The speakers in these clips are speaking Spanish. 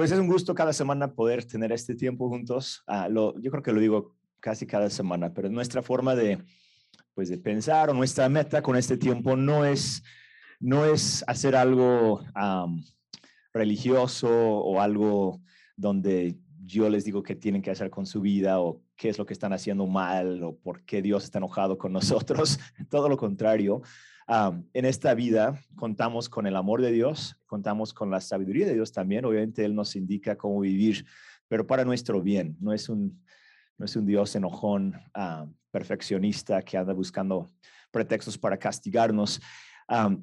Pues es un gusto cada semana poder tener este tiempo juntos. Ah, yo creo que lo digo casi cada semana, pero nuestra forma de, pues de pensar o nuestra meta con este tiempo no es, no es hacer algo religioso o algo donde yo les digo qué tienen que hacer con su vida o qué es lo que están haciendo mal o por qué Dios está enojado con nosotros. Todo lo contrario. En esta vida contamos con el amor de Dios, contamos con la sabiduría de Dios también. Obviamente Él nos indica cómo vivir, pero para nuestro bien. No es un, no es un Dios enojón, perfeccionista que anda buscando pretextos para castigarnos.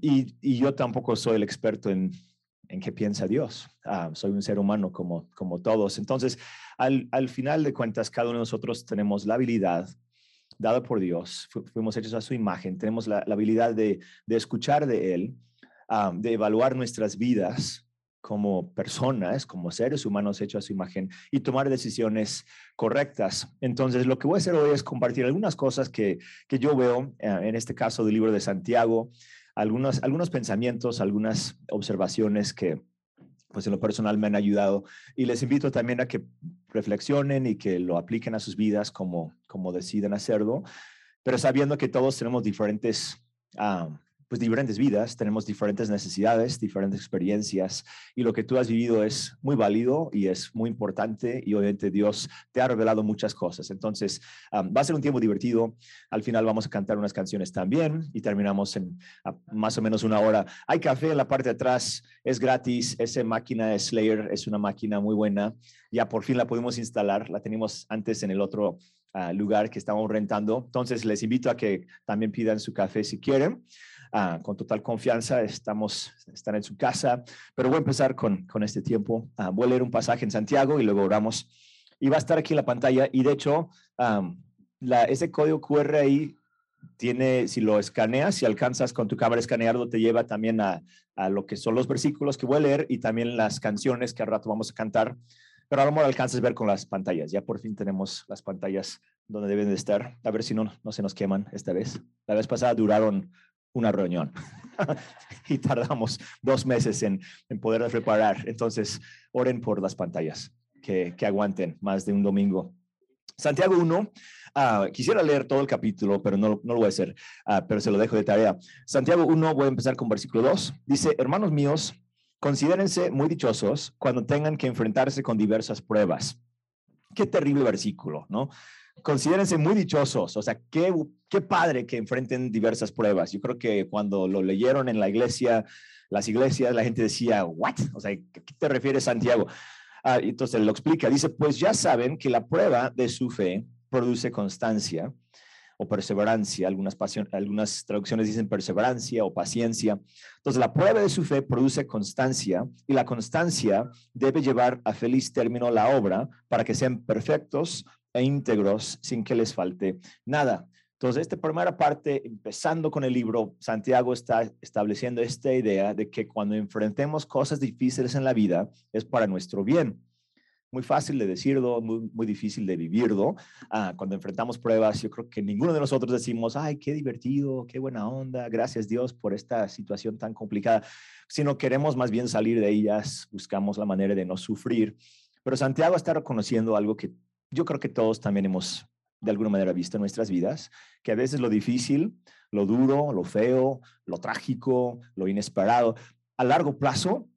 y, yo tampoco soy el experto en, en qué piensa Dios. soy un ser humano como, como todos. Entonces, al, al, final de cuentas, cada uno de nosotros tenemos la habilidad dada por Dios, fuimos hechos a su imagen, tenemos la, habilidad de, de, escuchar de Él, de evaluar nuestras vidas como personas, como seres humanos hechos a su imagen y tomar decisiones correctas. Entonces, lo que voy a hacer hoy es compartir algunas cosas que, que yo veo, eh, en este caso del libro de Santiago, algunos, algunos pensamientos, algunas observaciones que pues en lo personal me han ayudado y les invito también a que reflexionen y que lo apliquen a sus vidas como, como deciden hacerlo, pero sabiendo que todos tenemos diferentes pues diferentes vidas, tenemos diferentes necesidades, diferentes experiencias y lo que tú has vivido es muy válido y es muy importante y obviamente Dios te ha revelado muchas cosas. Entonces, va a ser un tiempo divertido. Al final vamos a cantar unas canciones también y terminamos en más o menos una hora. Hay café en la parte de atrás, es gratis. Esa máquina de Slayer es una máquina muy buena. Ya por fin la pudimos instalar, la teníamos antes en el otro ah, lugar que estábamos rentando. Entonces, les invito a que también pidan su café si quieren. Ah, con total confianza. Estamos, están en su casa, pero voy a empezar con, con este tiempo. Ah, voy a leer un pasaje en Santiago y luego oramos. Y va a estar aquí en la pantalla. Y de hecho, ese código QR ahí tiene, si lo escaneas, si alcanzas con tu cámara escanearlo, te lleva también a, a, lo que son los versículos que voy a leer y también las canciones que al rato vamos a cantar. Pero a lo mejor alcanzas a ver con las pantallas. Ya por fin tenemos las pantallas donde deben de estar. A ver si no, no se nos queman esta vez. La vez pasada duraron una reunión. y tardamos dos meses en, en poder preparar. Entonces, oren por las pantallas, que, que aguanten más de un domingo. Santiago 1, ah, quisiera leer todo el capítulo, pero no, no lo voy a hacer, ah, pero se lo dejo de tarea. Santiago 1, voy a empezar con versículo 2. Dice, hermanos míos, considérense muy dichosos cuando tengan que enfrentarse con diversas pruebas. Qué terrible versículo, ¿no? considérense muy dichosos, o sea, qué, qué padre que enfrenten diversas pruebas. Yo creo que cuando lo leyeron en la iglesia, las iglesias, la gente decía, ¿what? O sea, ¿qué te refieres, Santiago? Ah, entonces lo explica, dice, pues ya saben que la prueba de su fe produce constancia o perseverancia, algunas, algunas traducciones dicen perseverancia o paciencia. Entonces, la prueba de su fe produce constancia y la constancia debe llevar a feliz término la obra para que sean perfectos, e íntegros sin que les falte nada. Entonces, esta primera parte, empezando con el libro, Santiago está estableciendo esta idea de que cuando enfrentemos cosas difíciles en la vida es para nuestro bien. Muy fácil de decirlo, muy, muy difícil de vivirlo. Ah, cuando enfrentamos pruebas, yo creo que ninguno de nosotros decimos, ay, qué divertido, qué buena onda, gracias Dios por esta situación tan complicada, sino queremos más bien salir de ellas, buscamos la manera de no sufrir. Pero Santiago está reconociendo algo que yo creo que todos también hemos de alguna manera visto en nuestras vidas, que a veces lo difícil, lo duro, lo feo, lo trágico, lo inesperado, a largo plazo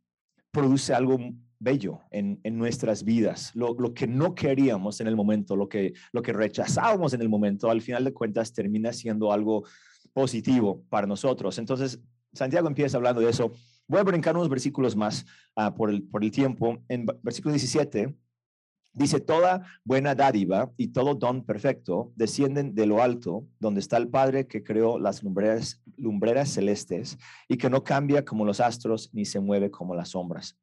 produce algo bello en, nuestras vidas. Lo, que no queríamos en el momento, lo que, lo que rechazábamos en el momento, al final de cuentas termina siendo algo positivo para nosotros. Entonces, Santiago empieza hablando de eso. Voy a brincar unos versículos más ah, por, el, por el tiempo. En versículo 17 Dice, toda buena dádiva y todo don perfecto descienden de lo alto, donde está el Padre que creó las lumbreras, lumbreras celestes y que no cambia como los astros ni se mueve como las sombras.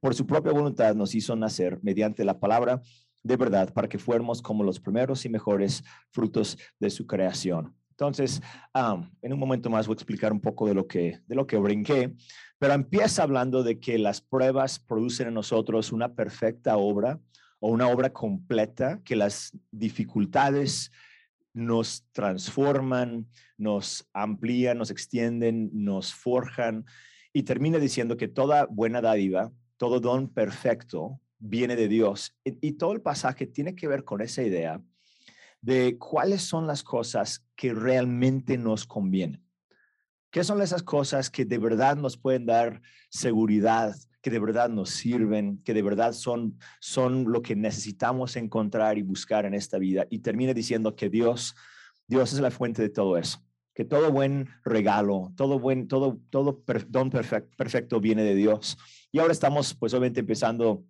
Por su propia voluntad nos hizo nacer mediante la palabra de verdad para que fuéramos como los primeros y mejores frutos de su creación. Entonces, en un momento más voy a explicar un poco de lo que, de lo que brinqué, pero empieza hablando de que las pruebas producen en nosotros una perfecta obra o una obra completa, que las dificultades nos transforman, nos amplían, nos extienden, nos forjan y termina diciendo que toda buena dádiva todo don perfecto viene de Dios. Y, todo el pasaje tiene que ver con esa idea de cuáles son las cosas que realmente nos convienen. ¿Qué son esas cosas que de verdad nos pueden dar seguridad, que de verdad nos sirven, que de verdad son, son lo que necesitamos encontrar y buscar en esta vida? Y termina diciendo que Dios, Dios es la fuente de todo eso, todo buen regalo, todo buen, todo, todo don perfecto, perfecto viene de Dios. Y ahora estamos, pues obviamente empezando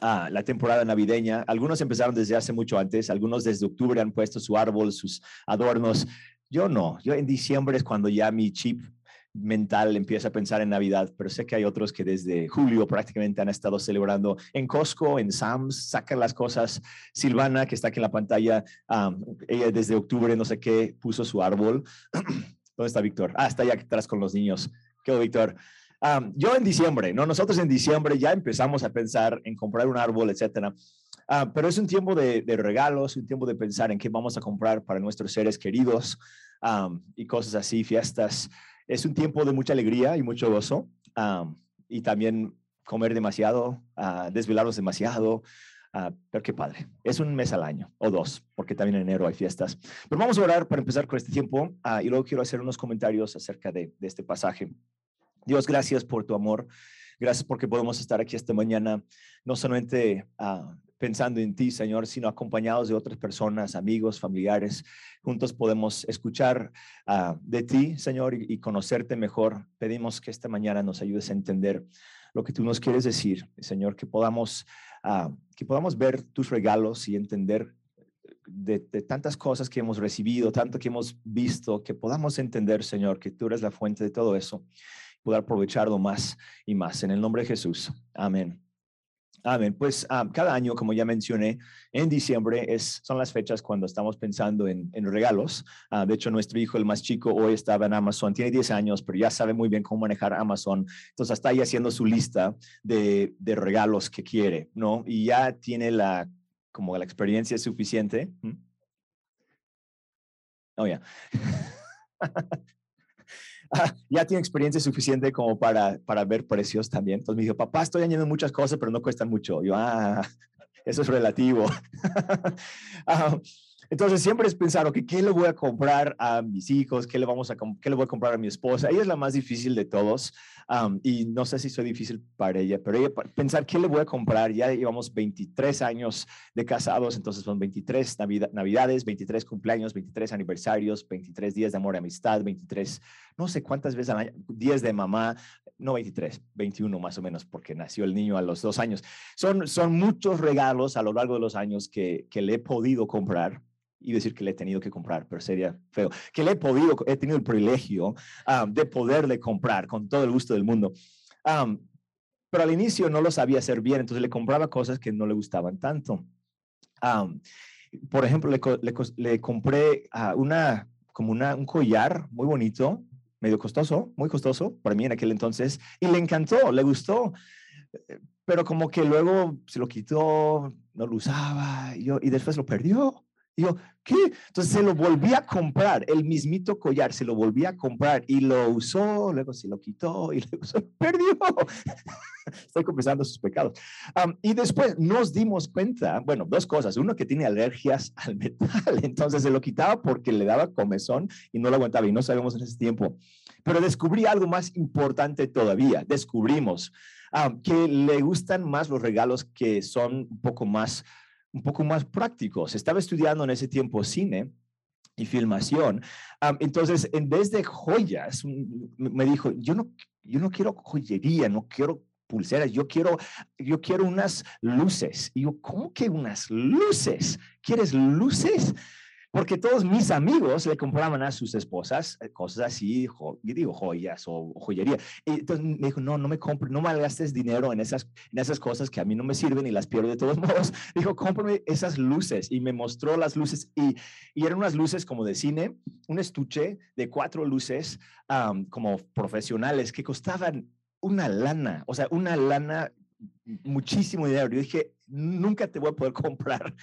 Ah, la temporada navideña. Algunos empezaron desde hace mucho antes, algunos desde octubre han puesto su árbol, sus adornos. Yo no, yo en diciembre es cuando ya mi chip mental empieza a pensar en Navidad, pero sé que hay otros que desde julio prácticamente han estado celebrando en Costco, en Sam's, sacan las cosas. Silvana, que está aquí en la pantalla, ella desde octubre, no sé qué, puso su árbol. ¿Dónde está Víctor? Ah, está allá atrás con los niños. ¿Qué, Víctor? yo en diciembre, ¿no? Nosotros en diciembre ya empezamos a pensar en comprar un árbol, etcétera. Pero es un tiempo de, regalos, un tiempo de pensar en qué vamos a comprar para nuestros seres queridos y cosas así, fiestas. Es un tiempo de mucha alegría y mucho gozo y también comer demasiado, uh, desvelarnos demasiado. Uh, pero qué padre. Es un mes al año o dos, porque también en enero hay fiestas. Pero vamos a orar para empezar con este tiempo y luego quiero hacer unos comentarios acerca de, este pasaje. Dios, gracias por tu amor. Gracias porque podemos estar aquí esta mañana, no solamente ah, pensando en ti, Señor, sino acompañados de otras personas, amigos, familiares. Juntos podemos escuchar ah, de ti, Señor, y, conocerte mejor. Pedimos que esta mañana nos ayudes a entender lo que tú nos quieres decir, Señor, que podamos, ah, que podamos ver tus regalos y entender de, de, tantas cosas que hemos recibido, tanto que hemos visto, que podamos entender, Señor, que tú eres la fuente de todo eso poder aprovecharlo más y más. En el nombre de Jesús. Amén. Amén. Pues ah, cada año, como ya mencioné, en diciembre es, son las fechas cuando estamos pensando en, regalos. Ah, de hecho, nuestro hijo, el más chico, hoy estaba en Amazon, tiene 10 años, pero ya sabe muy bien cómo manejar Amazon. Entonces, está ahí haciendo su lista de, regalos que quiere, ¿no? Y ya tiene la, como la experiencia suficiente. ¿Mm? Oh, ya. ya tiene experiencia suficiente como para, para ver precios también. Entonces me dijo, papá, estoy añadiendo muchas cosas, pero no cuestan mucho. Yo, ah, eso es relativo. Ah, entonces siempre es pensar, ok, ¿qué le voy a comprar a mis hijos? ¿Qué le, vamos a, qué le voy a comprar a mi esposa? Ella es la más difícil de todos y no sé si soy difícil para ella, pero ella, pensar, ¿qué le voy a comprar? Ya llevamos 23 años de casados, entonces son 23 navidades, 23 cumpleaños, 23 aniversarios, 23 días de amor y amistad, 23, no sé cuántas veces al año, días de mamá, no 23, 21 más o menos, porque nació el niño a los dos años. Son, son muchos regalos a lo largo de los años que, que le he podido comprar y decir que le he tenido que comprar, pero sería feo, que le he podido, he tenido el privilegio de poderle comprar con todo el gusto del mundo. pero al inicio no lo sabía hacer bien, entonces le compraba cosas que no le gustaban tanto. por ejemplo, le, le, compré una, como una, un collar muy bonito, medio costoso, muy costoso para mí en aquel entonces, y le encantó, le gustó, pero como que luego se lo quitó, no lo usaba, y, yo, y después lo perdió. Y yo, ¿qué? Entonces se lo volví a comprar, el mismito collar, se lo volví a comprar y lo usó, luego se lo quitó y luego se lo perdió. Estoy confesando sus pecados. y después nos dimos cuenta, bueno, dos cosas. Uno, que tiene alergias al metal, entonces se lo quitaba porque le daba comezón y no lo aguantaba y no sabemos en ese tiempo. Pero descubrí algo más importante todavía. Descubrimos que le gustan más los regalos que son un poco más un poco más prácticos. Estaba estudiando en ese tiempo cine y filmación. entonces, en vez de joyas, me dijo, yo no, yo no quiero joyería, no quiero pulseras, yo quiero, yo quiero unas luces. Y yo, ¿cómo que unas luces? ¿Quieres luces? Porque todos mis amigos le compraban a sus esposas eh, cosas así, yo digo joyas o, joyería. Y entonces me dijo, no, no me compres, no malgastes dinero en esas, en esas cosas que a mí no me sirven y las pierdo de todos modos. Dijo, cómprame esas luces y me mostró las luces y, y eran unas luces como de cine, un estuche de cuatro luces como profesionales que costaban una lana, o sea, una lana, muchísimo dinero. Yo dije, nunca te voy a poder comprar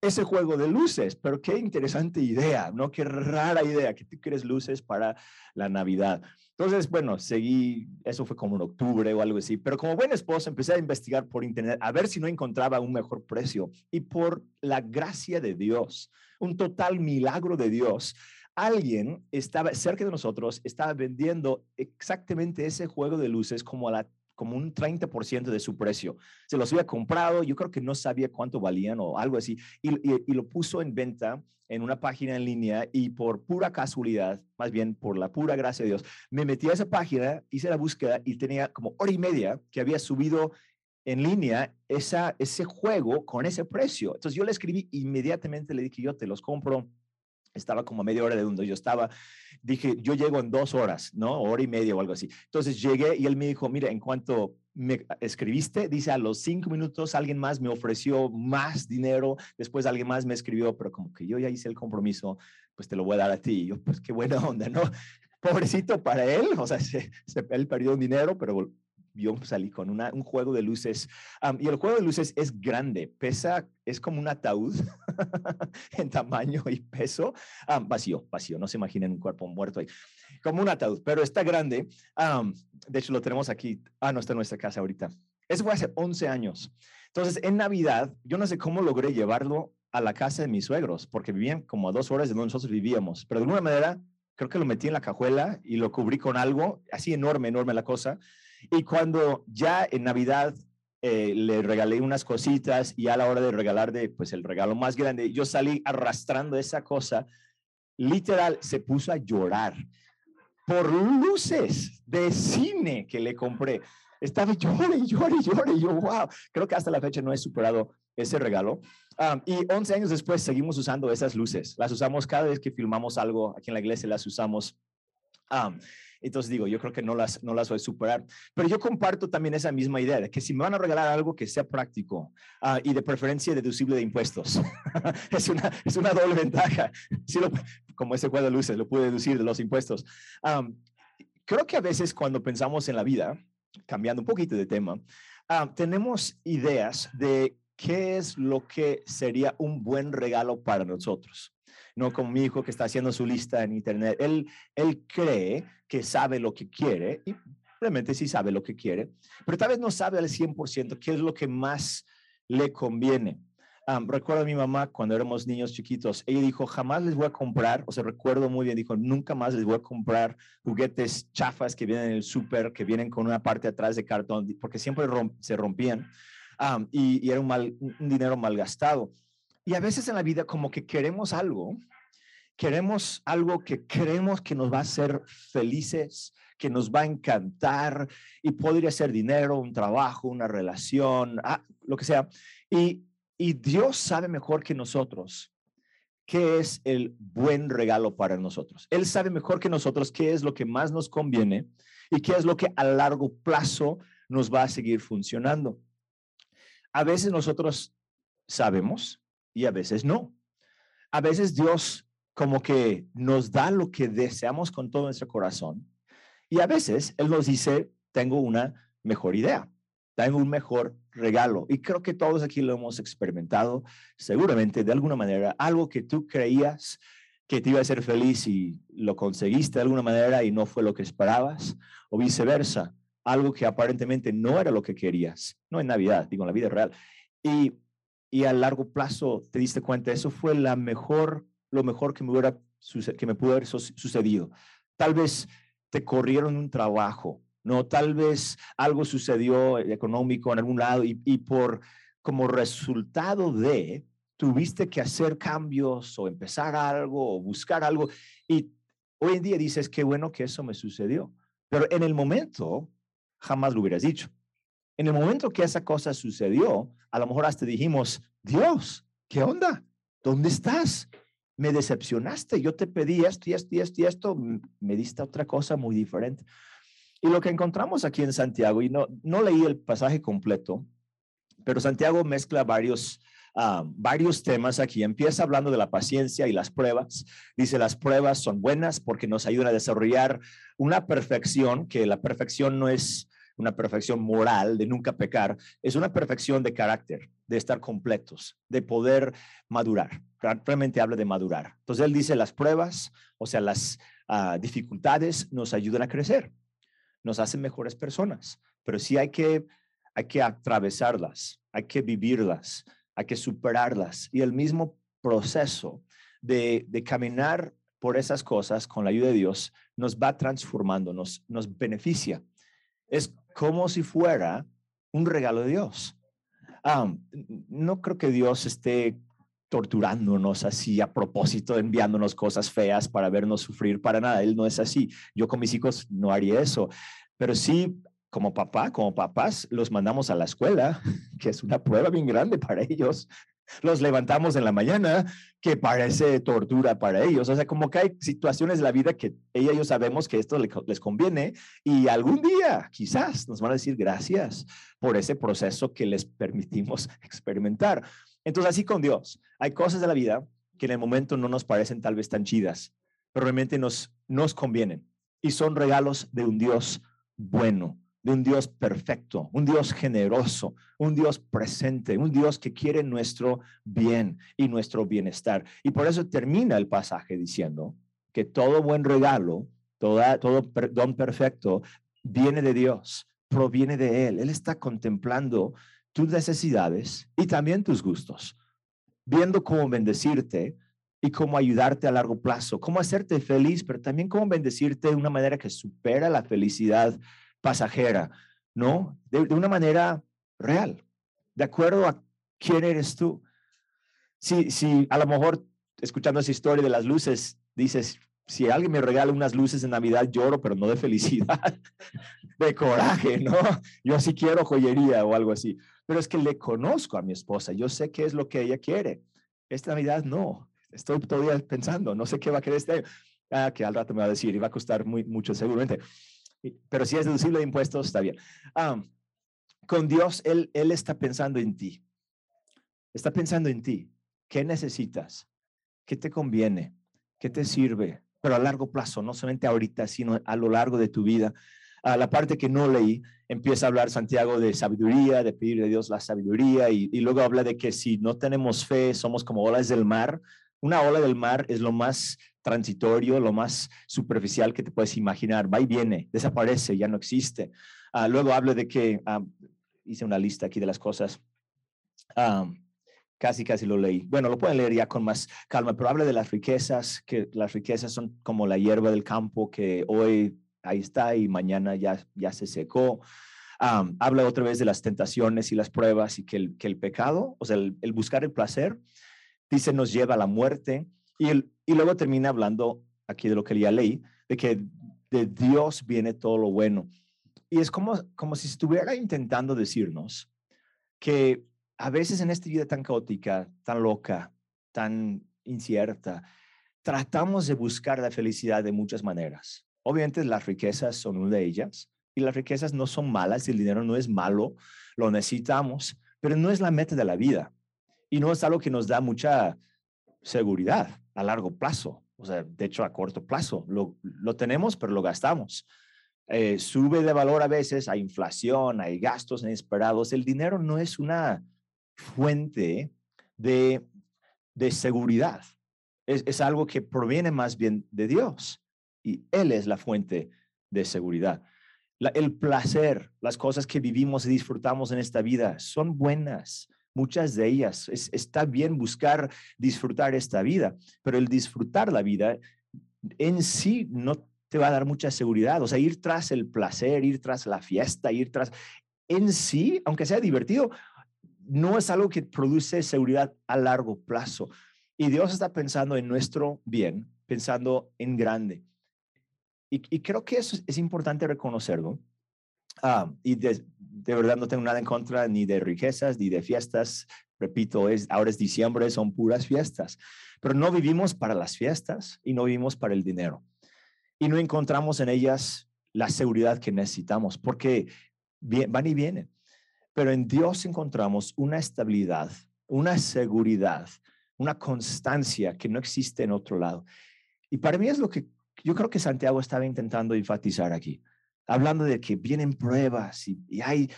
ese juego de luces, pero qué interesante idea, ¿no? Qué rara idea que tú quieres luces para la Navidad. Entonces, bueno, seguí, eso fue como en octubre o algo así, pero como buen esposo empecé a investigar por internet a ver si no encontraba un mejor precio y por la gracia de Dios, un total milagro de Dios, alguien estaba cerca de nosotros, estaba vendiendo exactamente ese juego de luces como a la como un 30% de su precio. Se los había comprado, yo creo que no sabía cuánto valían o algo así, y, lo puso en venta en una página en línea y por pura casualidad, más bien por la pura gracia de Dios, me metí a esa página, hice la búsqueda y tenía como hora y media que había subido en línea esa, ese juego con ese precio. Entonces yo le escribí inmediatamente, le dije, yo te los compro estaba como a media hora de donde yo estaba. Dije, yo llego en dos horas, ¿no? Hora y media o algo así. Entonces llegué y él me dijo, mira, en cuanto me escribiste, dice, a los cinco minutos alguien más me ofreció más dinero, después alguien más me escribió, pero como que yo ya hice el compromiso, pues te lo voy a dar a ti. Y yo, pues qué buena onda, ¿no? Pobrecito para él, o sea, se, él perdió un dinero, pero yo salí con un juego de luces. y el juego de luces es grande, pesa, es como un ataúd en tamaño y peso. vacío, vacío, no se imaginen un cuerpo muerto ahí. Como un ataúd, pero está grande. de hecho, lo tenemos aquí. Ah, no está en nuestra casa ahorita. Eso fue hace 11 años. Entonces, en Navidad, yo no sé cómo logré llevarlo a la casa de mis suegros, porque vivían como a dos horas de donde nosotros vivíamos, pero de alguna manera creo que lo metí en la cajuela y lo cubrí con algo, así enorme, enorme la cosa. Y cuando ya en Navidad eh, le regalé unas cositas y a la hora de regalar de, pues el regalo más grande, yo salí arrastrando esa cosa, literal, se puso a llorar por luces de cine que le compré. Estaba llore, llore. Y yo, wow, creo que hasta la fecha no he superado ese regalo. Ah, y 11 años después seguimos usando esas luces. Las usamos cada vez que filmamos algo aquí en la iglesia, las usamos. Ah, entonces digo, yo creo que no las, no las voy a superar. Pero yo comparto también esa misma idea de que si me van a regalar algo que sea práctico ah, y de preferencia deducible de impuestos, es, una, es una doble ventaja. Sí como ese cuadro de luces, lo pude deducir de los impuestos. creo que a veces cuando pensamos en la vida, cambiando un poquito de tema, tenemos ideas de qué es lo que sería un buen regalo para nosotros no como mi hijo que está haciendo su lista en internet. Él, él cree que sabe lo que quiere y realmente sí sabe lo que quiere, pero tal vez no sabe al 100% qué es lo que más le conviene. recuerdo a mi mamá cuando éramos niños chiquitos, ella dijo, jamás les voy a comprar, o sea, recuerdo muy bien, dijo, nunca más les voy a comprar juguetes chafas que vienen en el súper, que vienen con una parte atrás de cartón, porque siempre se rompían y, y, era un, mal, un dinero mal gastado. Y a veces en la vida como que queremos algo, queremos algo que creemos que nos va a hacer felices, que nos va a encantar y podría ser dinero, un trabajo, una relación, ah, lo que sea. Y, y Dios sabe mejor que nosotros qué es el buen regalo para nosotros. Él sabe mejor que nosotros qué es lo que más nos conviene y qué es lo que a largo plazo nos va a seguir funcionando. A veces nosotros sabemos y a veces no. A veces Dios como que nos da lo que deseamos con todo nuestro corazón y a veces Él nos dice, tengo una mejor idea, tengo un mejor regalo. Y creo que todos aquí lo hemos experimentado, seguramente de alguna manera, algo que tú creías que te iba a hacer feliz y lo conseguiste de alguna manera y no fue lo que esperabas, o viceversa, algo que aparentemente no era lo que querías, no en Navidad, digo en la vida real. Y y a largo plazo te diste cuenta, eso fue la mejor, lo mejor que me, hubiera, que me pudo haber sucedido. Tal vez te corrieron un trabajo, ¿no? Tal vez algo sucedió económico en algún lado y, por como resultado de, tuviste que hacer cambios o empezar algo o buscar algo y hoy en día dices, qué bueno que eso me sucedió. Pero en el momento, jamás lo hubieras dicho. En el momento que esa cosa sucedió, a lo mejor hasta dijimos, Dios, ¿qué onda? ¿Dónde estás? Me decepcionaste, yo te pedí esto y esto y esto esto, me diste otra cosa muy diferente. Y lo que encontramos aquí en Santiago, y no, no leí el pasaje completo, pero Santiago mezcla varios, ah, varios temas aquí. Empieza hablando de la paciencia y las pruebas. Dice, las pruebas son buenas porque nos ayudan a desarrollar una perfección, que la perfección no es una perfección moral de nunca pecar, es una perfección de carácter, de estar completos, de poder madurar. Realmente habla de madurar. Entonces él dice las pruebas, o sea, las ah, dificultades nos ayudan a crecer, nos hacen mejores personas, pero sí hay que, hay que atravesarlas, hay que vivirlas, hay que superarlas. Y el mismo proceso de, de caminar por esas cosas con la ayuda de Dios nos va transformando, nos, nos beneficia. Es como si fuera un regalo de Dios. no creo que Dios esté torturándonos así a propósito, enviándonos cosas feas para vernos sufrir, para nada. Él no es así. Yo con mis hijos no haría eso, pero sí como papá, como papás, los mandamos a la escuela, que es una prueba bien grande para ellos. Los levantamos en la mañana, que parece tortura para ellos. O sea, como que hay situaciones de la vida que ella y yo sabemos que esto les conviene y algún día quizás nos van a decir gracias por ese proceso que les permitimos experimentar. Entonces, así con Dios, hay cosas de la vida que en el momento no nos parecen tal vez tan chidas, pero realmente nos, nos convienen y son regalos de un Dios bueno un Dios perfecto, un Dios generoso, un Dios presente, un Dios que quiere nuestro bien y nuestro bienestar. Y por eso termina el pasaje diciendo que todo buen regalo, toda, todo don perfecto viene de Dios, proviene de Él. Él está contemplando tus necesidades y también tus gustos, viendo cómo bendecirte y cómo ayudarte a largo plazo, cómo hacerte feliz, pero también cómo bendecirte de una manera que supera la felicidad pasajera, ¿no? De, una manera real, de acuerdo a quién eres tú. Si, si a lo mejor escuchando esa historia de las luces, dices, si alguien me regala unas luces de Navidad, lloro, pero no de felicidad, de coraje, ¿no? Yo sí quiero joyería o algo así. Pero es que le conozco a mi esposa, yo sé qué es lo que ella quiere. Esta Navidad no, estoy todavía pensando, no sé qué va a querer este Ah, que al rato me va a decir y va a costar muy, mucho seguramente pero si es deducible de impuestos, está bien. con Dios, él, él está pensando en ti. Está pensando en ti. ¿Qué necesitas? ¿Qué te conviene? ¿Qué te sirve? Pero a largo plazo, no solamente ahorita, sino a lo largo de tu vida. A la parte que no leí, empieza a hablar Santiago de sabiduría, de pedir a Dios la sabiduría, y, y luego habla de que si no tenemos fe, somos como olas del mar. Una ola del mar es lo más transitorio, lo más superficial que te puedes imaginar. Va y viene, desaparece, ya no existe. Ah, luego hablo de que ah, hice una lista aquí de las cosas. Ah, casi, casi lo leí. Bueno, lo pueden leer ya con más calma, pero habla de las riquezas, que las riquezas son como la hierba del campo que hoy ahí está y mañana ya, ya se secó. habla otra vez de las tentaciones y las pruebas y que el, que el pecado, o sea, el, el buscar el placer, dice, nos lleva a la muerte y, y luego termina hablando aquí de lo que ya leí, de que de Dios viene todo lo bueno. Y es como, como si estuviera intentando decirnos que a veces en esta vida tan caótica, tan loca, tan incierta, tratamos de buscar la felicidad de muchas maneras. Obviamente las riquezas son una de ellas y las riquezas no son malas, el dinero no es malo, lo necesitamos, pero no es la meta de la vida y no es algo que nos da mucha seguridad a largo plazo, o sea, de hecho a corto plazo. Lo, lo tenemos, pero lo gastamos. Eh, sube de valor a veces, hay inflación, hay gastos inesperados. El dinero no es una fuente de, de seguridad. Es, es algo que proviene más bien de Dios y Él es la fuente de seguridad. el placer, las cosas que vivimos y disfrutamos en esta vida son buenas, muchas de ellas. está bien buscar disfrutar esta vida, pero el disfrutar la vida en sí no te va a dar mucha seguridad. O sea, ir tras el placer, ir tras la fiesta, ir tras... En sí, aunque sea divertido, no es algo que produce seguridad a largo plazo. Y Dios está pensando en nuestro bien, pensando en grande. Y, creo que eso es, importante reconocerlo. Ah, y de, de verdad no tengo nada en contra ni de riquezas ni de fiestas. Repito, es, ahora es diciembre, son puras fiestas, pero no vivimos para las fiestas y no vivimos para el dinero. Y no encontramos en ellas la seguridad que necesitamos, porque van y vienen. Pero en Dios encontramos una estabilidad, una seguridad, una constancia que no existe en otro lado. Y para mí es lo que yo creo que Santiago estaba intentando enfatizar aquí. Hablando de que vienen pruebas y, y hay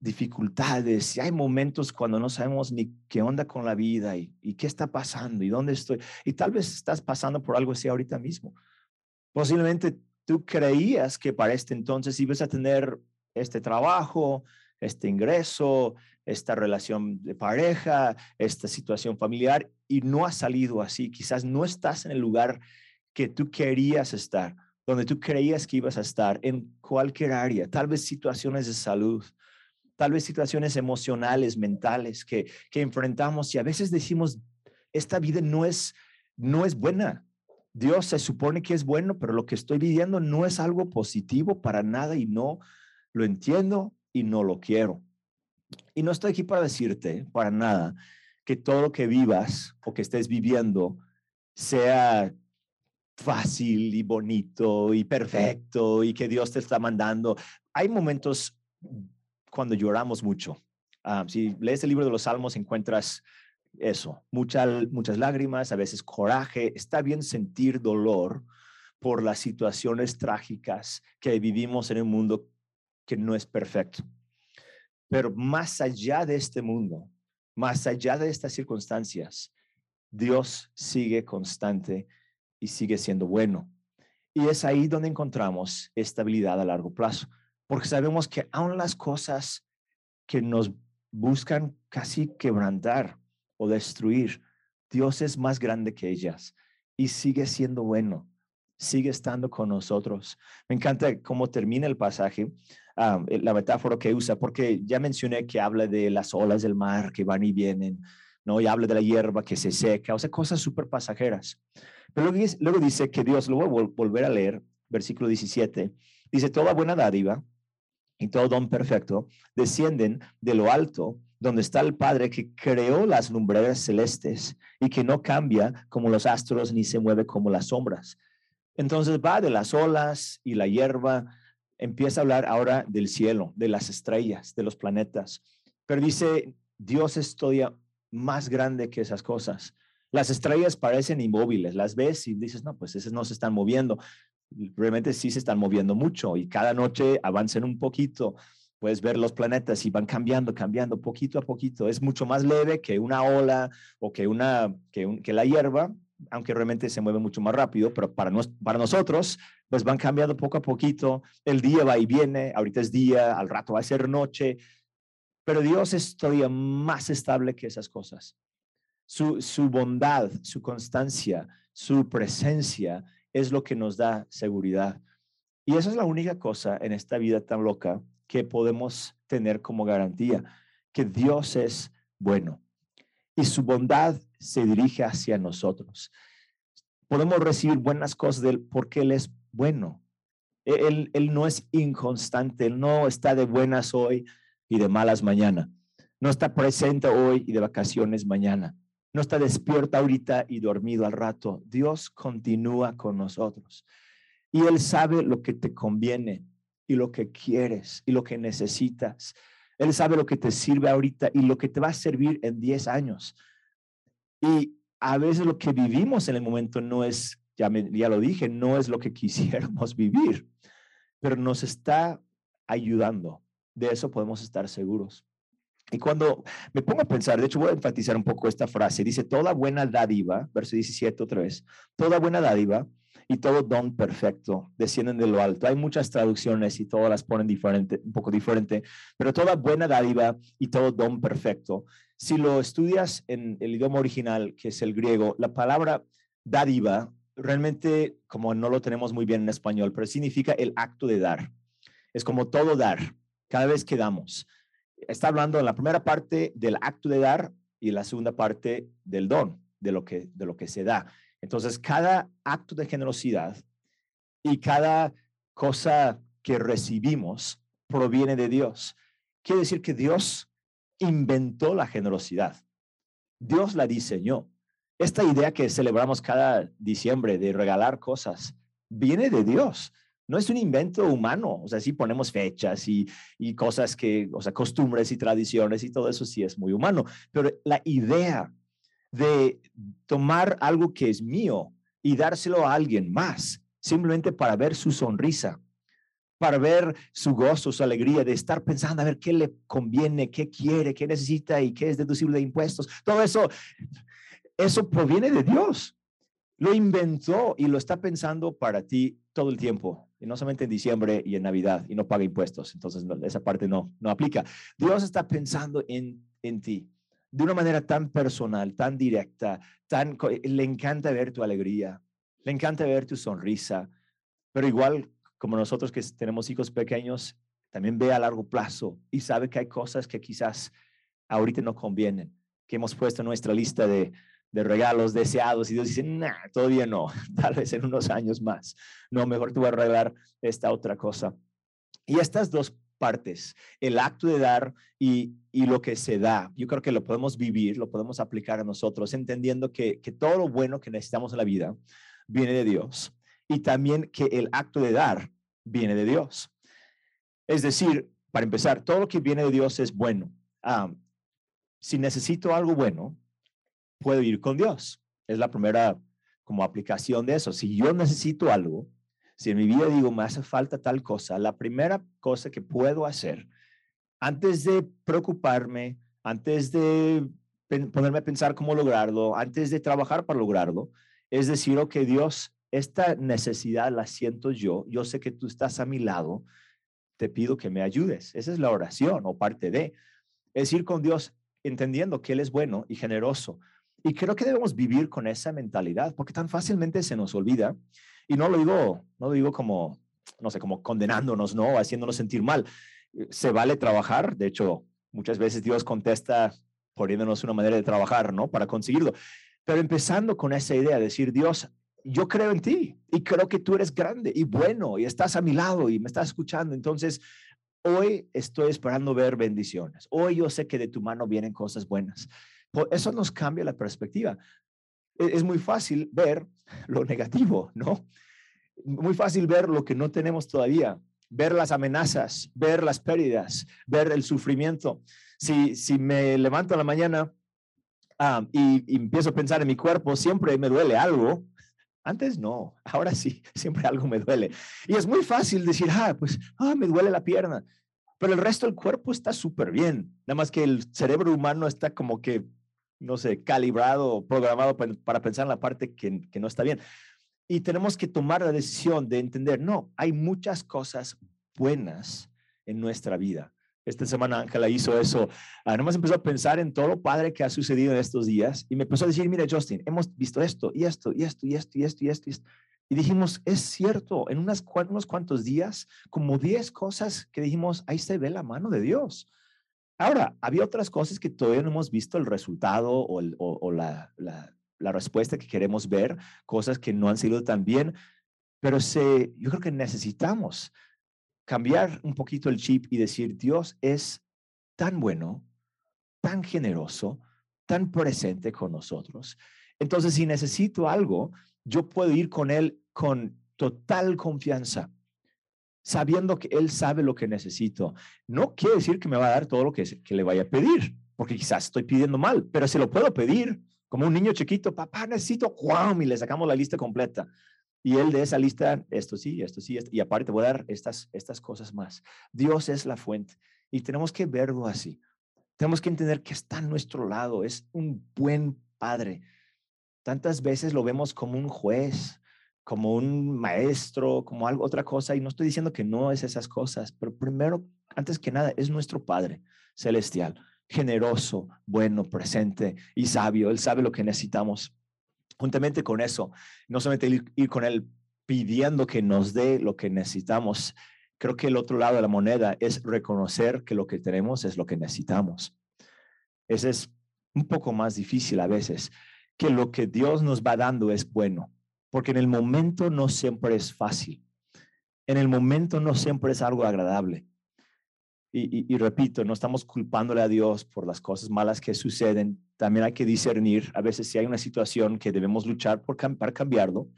dificultades y hay momentos cuando no sabemos ni qué onda con la vida y, y, qué está pasando y dónde estoy. Y tal vez estás pasando por algo así ahorita mismo. Posiblemente tú creías que para este entonces ibas a tener este trabajo, este ingreso, esta relación de pareja, esta situación familiar y no ha salido así. Quizás no estás en el lugar que tú querías estar, donde tú creías que ibas a estar en cualquier área, tal vez situaciones de salud, tal vez situaciones emocionales, mentales que, que enfrentamos y a veces decimos, esta vida no es, no es buena. Dios se supone que es bueno, pero lo que estoy viviendo no es algo positivo para nada y no lo entiendo y no lo quiero. Y no estoy aquí para decirte, para nada, que todo lo que vivas o que estés viviendo sea fácil y bonito y perfecto y que Dios te está mandando. Hay momentos cuando lloramos mucho. Ah, si lees el libro de los Salmos encuentras eso, muchas muchas lágrimas, a veces coraje. Está bien sentir dolor por las situaciones trágicas que vivimos en un mundo que no es perfecto. Pero más allá de este mundo, más allá de estas circunstancias, Dios sigue constante y sigue siendo bueno. Y es ahí donde encontramos estabilidad a largo plazo, porque sabemos que aun las cosas que nos buscan casi quebrantar o destruir, Dios es más grande que ellas y sigue siendo bueno, sigue estando con nosotros. Me encanta cómo termina el pasaje, ah, la metáfora que usa, porque ya mencioné que habla de las olas del mar que van y vienen, ¿no? Y habla de la hierba que se seca, o sea, cosas súper pasajeras. Pero luego, dice que Dios, lo voy a volver a leer, versículo 17, dice, toda buena dádiva y todo don perfecto descienden de lo alto, donde está el Padre que creó las lumbreras celestes y que no cambia como los astros ni se mueve como las sombras. Entonces va de las olas y la hierba, empieza a hablar ahora del cielo, de las estrellas, de los planetas. Pero dice, Dios es todavía más grande que esas cosas. Las estrellas parecen inmóviles, las ves y dices, no, pues esas no se están moviendo. Realmente sí se están moviendo mucho y cada noche avanzan un poquito. Puedes ver los planetas y van cambiando, cambiando poquito a poquito. Es mucho más leve que una ola o que, una, que, la hierba, aunque realmente se mueve mucho más rápido, pero para, para nosotros, pues van cambiando poco a poquito. El día va y viene, ahorita es día, al rato va a ser noche, pero Dios es todavía más estable que esas cosas. Su, su bondad, su constancia, su presencia es lo que nos da seguridad. Y esa es la única cosa en esta vida tan loca que podemos tener como garantía, que Dios es bueno y su bondad se dirige hacia nosotros. Podemos recibir buenas cosas de Él porque Él es bueno. E-, él, él no es inconstante, Él no está de buenas hoy y de malas mañana. No está presente hoy y de vacaciones mañana. No está despierto ahorita y dormido al rato. Dios continúa con nosotros. Y Él sabe lo que te conviene y lo que quieres y lo que necesitas. Él sabe lo que te sirve ahorita y lo que te va a servir en 10 años. Y a veces lo que vivimos en el momento no es, ya, ya lo dije, no es lo que quisiéramos vivir, pero nos está ayudando. De eso podemos estar seguros. Y cuando me pongo a pensar, de hecho voy a enfatizar un poco esta frase, dice, toda buena dádiva, verso 17 otra vez, toda buena dádiva y todo don perfecto descienden de lo alto. Hay muchas traducciones y todas las ponen diferente, un poco diferente, pero toda buena dádiva y todo don perfecto. Si lo estudias en el idioma original, que es el griego, la palabra dádiva realmente, como no lo tenemos muy bien en español, pero significa el acto de dar. Es como todo dar, cada vez que damos. Está hablando en la primera parte del acto de dar y la segunda parte del don, de lo que, de lo que se da. Entonces, cada acto de generosidad y cada cosa que recibimos proviene de Dios. Quiere decir que Dios inventó la generosidad. Dios la diseñó. Esta idea que celebramos cada diciembre de regalar cosas viene de Dios. No es un invento humano. O sea, sí ponemos fechas y, y cosas que, o sea, costumbres y tradiciones y todo eso sí es muy humano. Pero la idea de tomar algo que es mío y dárselo a alguien más, simplemente para ver su sonrisa, para ver su gozo, su alegría, de estar pensando a ver qué le conviene, qué quiere, qué necesita y qué es deducible de impuestos. Todo eso, eso proviene de Dios. Lo inventó y lo está pensando para ti todo el tiempo, no solamente en diciembre y en Navidad, y no paga impuestos. Entonces, esa parte no, no aplica. Dios está pensando en, en ti de una manera tan personal, tan directa, tan, le encanta ver tu alegría, le encanta ver tu sonrisa, pero igual como nosotros que tenemos hijos pequeños, también ve a largo plazo y sabe que hay cosas que quizás ahorita no convienen, que hemos puesto en nuestra lista de, de regalos deseados y Dios dice, nah, todavía no, tal vez en unos años más. No, mejor tú vas a regalar esta otra cosa. Y estas dos partes, el acto de dar y, y, lo que se da, yo creo que lo podemos vivir, lo podemos aplicar a nosotros, entendiendo que, que todo lo bueno que necesitamos en la vida viene de Dios y también que el acto de dar viene de Dios. Es decir, para empezar, todo lo que viene de Dios es bueno. si necesito algo bueno, puedo ir con Dios. Es la primera como aplicación de eso. Si yo necesito algo, si en mi vida digo, me hace falta tal cosa, la primera cosa que puedo hacer antes de preocuparme, antes de ponerme a pensar cómo lograrlo, antes de trabajar para lograrlo, es decir, ok, Dios, esta necesidad la siento yo, yo sé que tú estás a mi lado, te pido que me ayudes. Esa es la oración o parte de. Es ir con Dios entendiendo que Él es bueno y generoso. Y creo que debemos vivir con esa mentalidad, porque tan fácilmente se nos olvida. Y no lo digo, no lo digo como, no sé, como condenándonos, ¿no? Haciéndonos sentir mal. Se vale trabajar. De hecho, muchas veces Dios contesta poniéndonos una manera de trabajar, ¿no? Para conseguirlo. Pero empezando con esa idea, de decir, Dios, yo creo en ti y creo que tú eres grande y bueno y estás a mi lado y me estás escuchando. Entonces, hoy estoy esperando ver bendiciones. Hoy yo sé que de tu mano vienen cosas buenas. Eso nos cambia la perspectiva. E-, es muy fácil ver lo negativo, ¿no? Muy fácil ver lo que no tenemos todavía, ver las amenazas, ver las pérdidas, ver el sufrimiento. Si, si me levanto en la mañana ah, y, y empiezo a pensar en mi cuerpo, siempre me duele algo, antes no, ahora sí, siempre algo me duele. Y es muy fácil decir, ah, pues, ah, me duele la pierna, pero el resto del cuerpo está súper bien. Nada más que el cerebro humano está como que, no sé, calibrado, programado para, pensar en la parte que, no está bien. Y tenemos que tomar la decisión de entender, no, hay muchas cosas buenas en nuestra vida. Esta semana Ángela hizo eso. Ah, nomás empezó a pensar en todo lo padre que ha sucedido en estos días y me empezó a decir, mira Justin, hemos visto esto y esto y esto y esto y esto y esto. Y, dijimos, es cierto, en unas, unos cuantos días, como 10 cosas que dijimos, ahí se ve la mano de Dios. Ahora, había otras cosas que todavía no hemos visto el resultado o, la, respuesta que queremos ver, cosas que no han sido tan bien, pero se, yo creo que necesitamos cambiar un poquito el chip y decir, Dios es tan bueno, tan generoso, tan presente con nosotros. Entonces, si necesito algo, yo puedo ir con Él con total confianza, sabiendo que Él sabe lo que necesito. No quiere decir que me va a dar todo lo que, le vaya a pedir, porque quizás estoy pidiendo mal, pero se lo puedo pedir. Como un niño chiquito, papá, necesito, ¡guau! Y le sacamos la lista completa. Y él de esa lista, esto sí, esto sí, y aparte voy a dar estas, estas cosas más. Dios es la fuente y tenemos que verlo así. Tenemos que entender que está a nuestro lado, es un buen padre. Tantas veces lo vemos como un juez, como un maestro, como algo, otra cosa, y no estoy diciendo que no es esas cosas, pero primero, antes que nada, es nuestro Padre celestial, generoso, bueno, presente y sabio. Él sabe lo que necesitamos. Juntamente con eso, no solamente ir, con Él pidiendo que nos dé lo que necesitamos, creo que el otro lado de la moneda es reconocer que lo que tenemos es lo que necesitamos. Ese es un poco más difícil a veces, que lo que Dios nos va dando es bueno, porque en el momento no siempre es fácil. En el momento no siempre es algo agradable. Y, repito, no estamos culpándole a Dios por las cosas malas que suceden. También hay que discernir a veces si hay una situación que debemos luchar por para cambiarlo,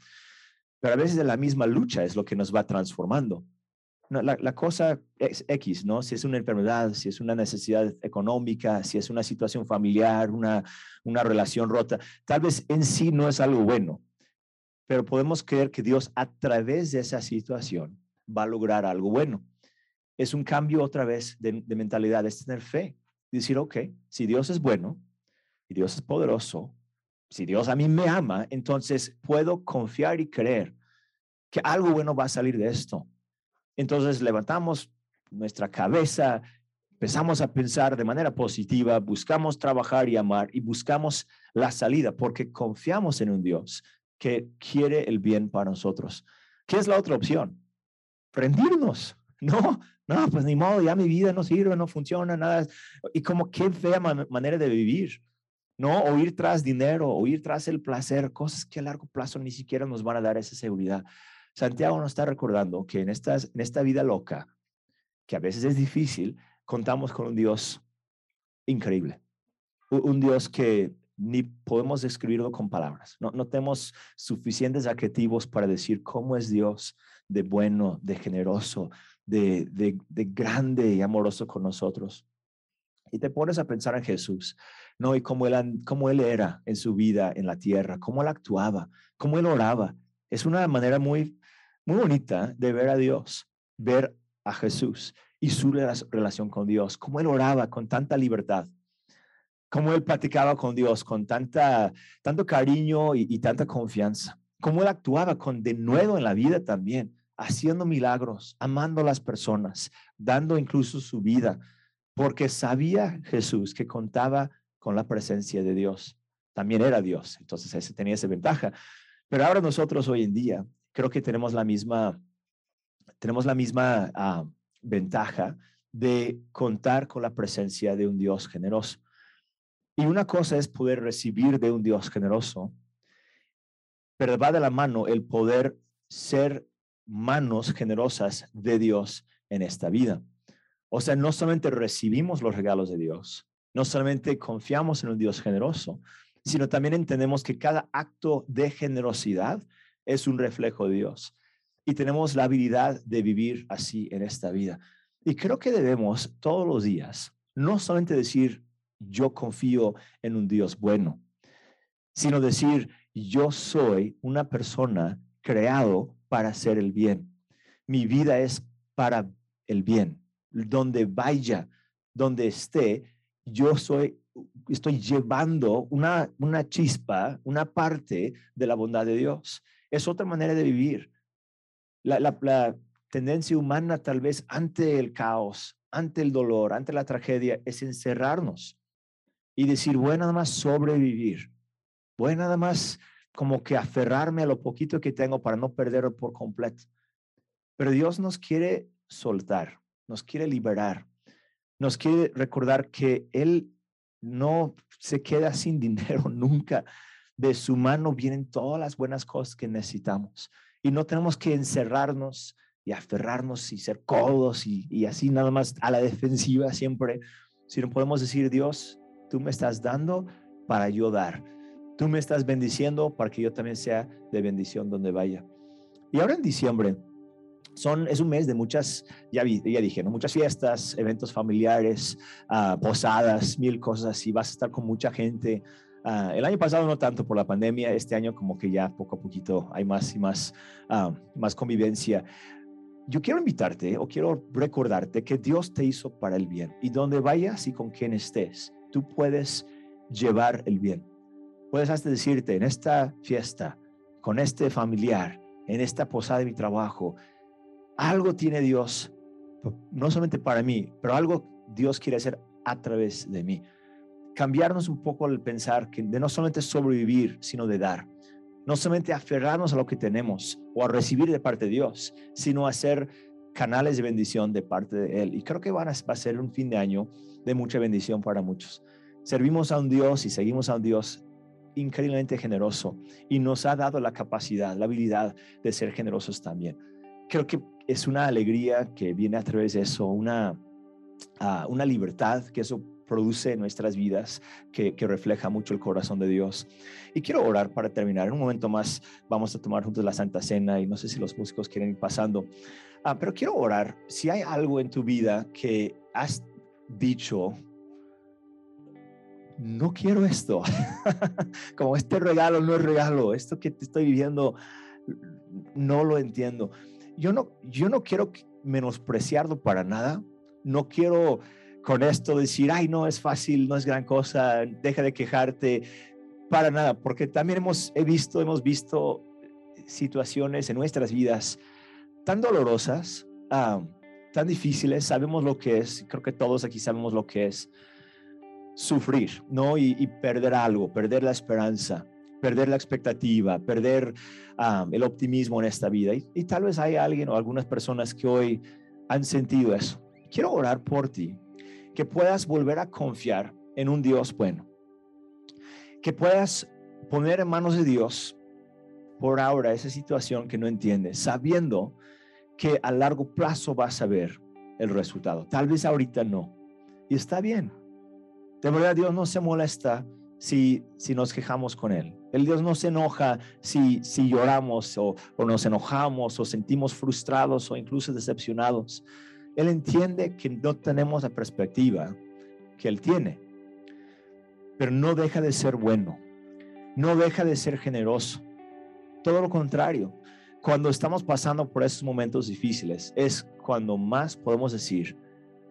pero a veces la misma lucha es lo que nos va transformando. la, la, cosa es X, ¿no? Si es una enfermedad, si es una necesidad económica, si es una situación familiar, una, una relación rota, tal vez en sí no es algo bueno, pero podemos creer que Dios a través de esa situación va a lograr algo bueno. Es un cambio otra vez de, mentalidad, es tener fe. Decir, ok, si Dios es bueno y Dios es poderoso, si Dios a mí me ama, entonces puedo confiar y creer que algo bueno va a salir de esto. Entonces levantamos nuestra cabeza, empezamos a pensar de manera positiva, buscamos trabajar y amar y buscamos la salida porque confiamos en un Dios que quiere el bien para nosotros. ¿Qué es la otra opción? Rendirnos. No, no, pues ni modo, ya mi vida no sirve, no funciona, nada. Y como qué fea manera de vivir. No, o ir tras dinero, o ir tras el placer, cosas que a largo plazo ni siquiera nos van a dar esa seguridad. Santiago nos está recordando que en, estas, en esta vida loca, que a veces es difícil, contamos con un Dios increíble. Un Dios que ni podemos describirlo con palabras. No, no tenemos suficientes adjetivos para decir cómo es Dios de bueno, de generoso, de, de, de, grande y amoroso con nosotros. Y te pones a pensar en Jesús, ¿no? Y cómo él, cómo él era en su vida en la tierra, cómo él actuaba, cómo él oraba. Es una manera muy muy bonita de ver a Dios, ver a Jesús y su relación con Dios, cómo él oraba con tanta libertad, cómo él platicaba con Dios con tanta, tanto cariño y, tanta confianza, cómo él actuaba con denuedo en la vida también, haciendo milagros, amando a las personas, dando incluso su vida, porque sabía Jesús que contaba con la presencia de Dios. También era Dios, entonces ese tenía esa ventaja. Pero ahora nosotros hoy en día creo que tenemos la misma, tenemos la misma ah, ventaja de contar con la presencia de un Dios generoso. Y una cosa es poder recibir de un Dios generoso, pero va de la mano el poder ser manos generosas de Dios en esta vida. O sea, no solamente recibimos los regalos de Dios, no solamente confiamos en un Dios generoso, sino también entendemos que cada acto de generosidad es un reflejo de Dios. Y tenemos la habilidad de vivir así en esta vida. Y creo que debemos todos los días no solamente decir, yo confío en un Dios bueno, sino decir, yo soy una persona creado para hacer el bien. Mi vida es para el bien. Donde vaya, donde esté, yo soy, estoy llevando una, una chispa, una parte de la bondad de Dios es otra manera de vivir. La, tendencia humana tal vez ante el caos, ante el dolor, ante la tragedia, es encerrarnos y decir, voy nada más sobrevivir, voy nada más como que aferrarme a lo poquito que tengo para no perderlo por completo. Pero Dios nos quiere soltar, nos quiere liberar, nos quiere recordar que Él no se queda sin dinero nunca de su mano vienen todas las buenas cosas que necesitamos. Y no tenemos que encerrarnos y aferrarnos y ser codos y, así nada más a la defensiva siempre, sino podemos decir, Dios, tú me estás dando para ayudar. Tú me estás bendiciendo para que yo también sea de bendición donde vaya. Y ahora en diciembre, son, es un mes de muchas, ya, ya dije, ¿no? muchas fiestas, eventos familiares, ah, posadas, mil cosas así. Vas a estar con mucha gente, Ah, el año pasado no tanto por la pandemia, este año como que ya poco a poquito hay más y más, ah, más convivencia. Yo quiero invitarte o quiero recordarte que Dios te hizo para el bien y donde vayas y con quien estés, tú puedes llevar el bien. Puedes hasta decirte en esta fiesta, con este familiar, en esta posada de mi trabajo, algo tiene Dios, no solamente para mí, pero algo Dios quiere hacer a través de mí cambiarnos un poco el pensar que de no solamente sobrevivir, sino de dar. No solamente aferrarnos a lo que tenemos o a recibir de parte de Dios, sino a ser canales de bendición de parte de Él. Y creo que van a, va a ser un fin de año de mucha bendición para muchos. Servimos a un Dios y seguimos a un Dios increíblemente generoso y nos ha dado la capacidad, la habilidad de ser generosos también. Creo que es una alegría que viene a través de eso, una, uh, una libertad que eso produce en nuestras vidas, que, refleja mucho el corazón de Dios. Y quiero orar para terminar. En un momento más vamos a tomar juntos la Santa Cena y no sé si los músicos quieren ir pasando. Ah, pero quiero orar. Si hay algo en tu vida que has dicho, no quiero esto, como este regalo no es regalo, esto que te estoy viviendo, no lo entiendo. yo no, yo no quiero menospreciarlo para nada. No quiero con esto decir, ay, no es fácil, no es gran cosa, deja de quejarte, para nada, porque también hemos he visto, hemos visto situaciones en nuestras vidas tan dolorosas, tan difíciles, sabemos lo que es, creo que todos aquí sabemos lo que es sufrir, ¿no? Y, perder algo, perder la esperanza, perder la expectativa, perder el optimismo en esta vida. y, tal vez hay alguien o algunas personas que hoy han sentido eso. Quiero orar por ti que puedas volver a confiar en un Dios bueno, que puedas poner en manos de Dios por ahora esa situación que no entiendes, sabiendo que a largo plazo vas a ver el resultado. Tal vez ahorita no. Y está bien. De verdad, Dios no se molesta si, si nos quejamos con Él. El Dios no se enoja si, si lloramos o, o nos enojamos o sentimos frustrados o incluso decepcionados. Él entiende que no tenemos la perspectiva que Él tiene, pero no deja de ser bueno, no deja de ser generoso. Todo lo contrario, cuando estamos pasando por esos momentos difíciles, es cuando más podemos decir,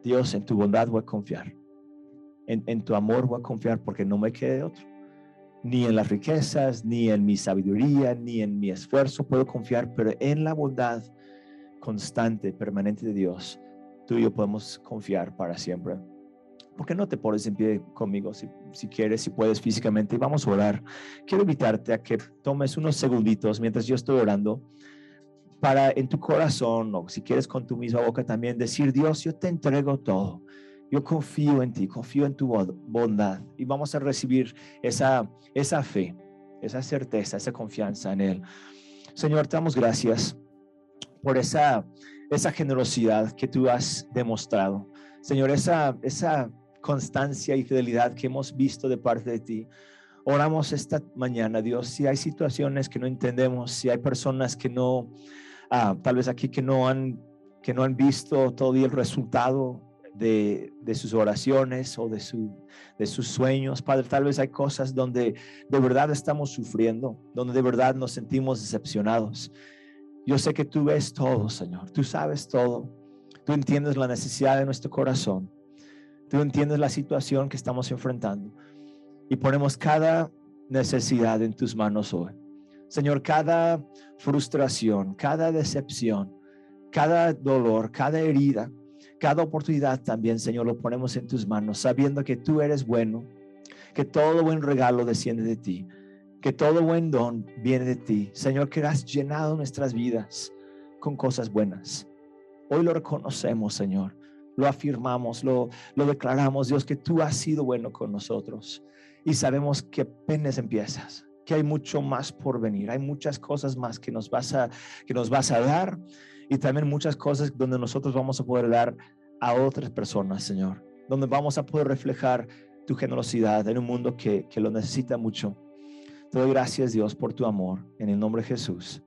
Dios, en tu bondad voy a confiar, en, en tu amor voy a confiar porque no me quede otro. Ni en las riquezas, ni en mi sabiduría, ni en mi esfuerzo puedo confiar, pero en la bondad constante, permanente de Dios, tú y yo podemos confiar para siempre. ¿Por qué no te pones en pie conmigo si, si quieres, si puedes físicamente? Y vamos a orar. Quiero invitarte a que tomes unos segunditos mientras yo estoy orando para en tu corazón o si quieres con tu misma boca también decir, Dios, yo te entrego todo. Yo confío en ti, confío en tu bondad y vamos a recibir esa, esa fe, esa certeza, esa confianza en Él. Señor, te damos gracias por esa esa generosidad que tú has demostrado. Señor, esa, esa constancia y fidelidad que hemos visto de parte de ti. Oramos esta mañana, Dios, si hay situaciones que no entendemos, si hay personas que no, ah, tal vez aquí que no han, que no han visto todavía el resultado de, de, sus oraciones o de, su, de sus sueños. Padre, tal vez hay cosas donde de verdad estamos sufriendo, donde de verdad nos sentimos decepcionados. Yo sé que tú ves todo, Señor. Tú sabes todo. Tú entiendes la necesidad de nuestro corazón. Tú entiendes la situación que estamos enfrentando. Y ponemos cada necesidad en tus manos hoy. Señor, cada frustración, cada decepción, cada dolor, cada herida, cada oportunidad también, Señor, lo ponemos en tus manos, sabiendo que tú eres bueno, que todo buen regalo desciende de ti que todo buen don viene de ti. Señor, que has llenado nuestras vidas con cosas buenas. Hoy lo reconocemos, Señor. Lo afirmamos, lo, lo declaramos, Dios, que tú has sido bueno con nosotros. Y sabemos que apenas empiezas, que hay mucho más por venir. Hay muchas cosas más que nos vas a, que nos vas a dar y también muchas cosas donde nosotros vamos a poder dar a otras personas, Señor. Donde vamos a poder reflejar tu generosidad en un mundo que, que lo necesita mucho. Te doy gracias, Dios, por tu amor. En el nombre de Jesús.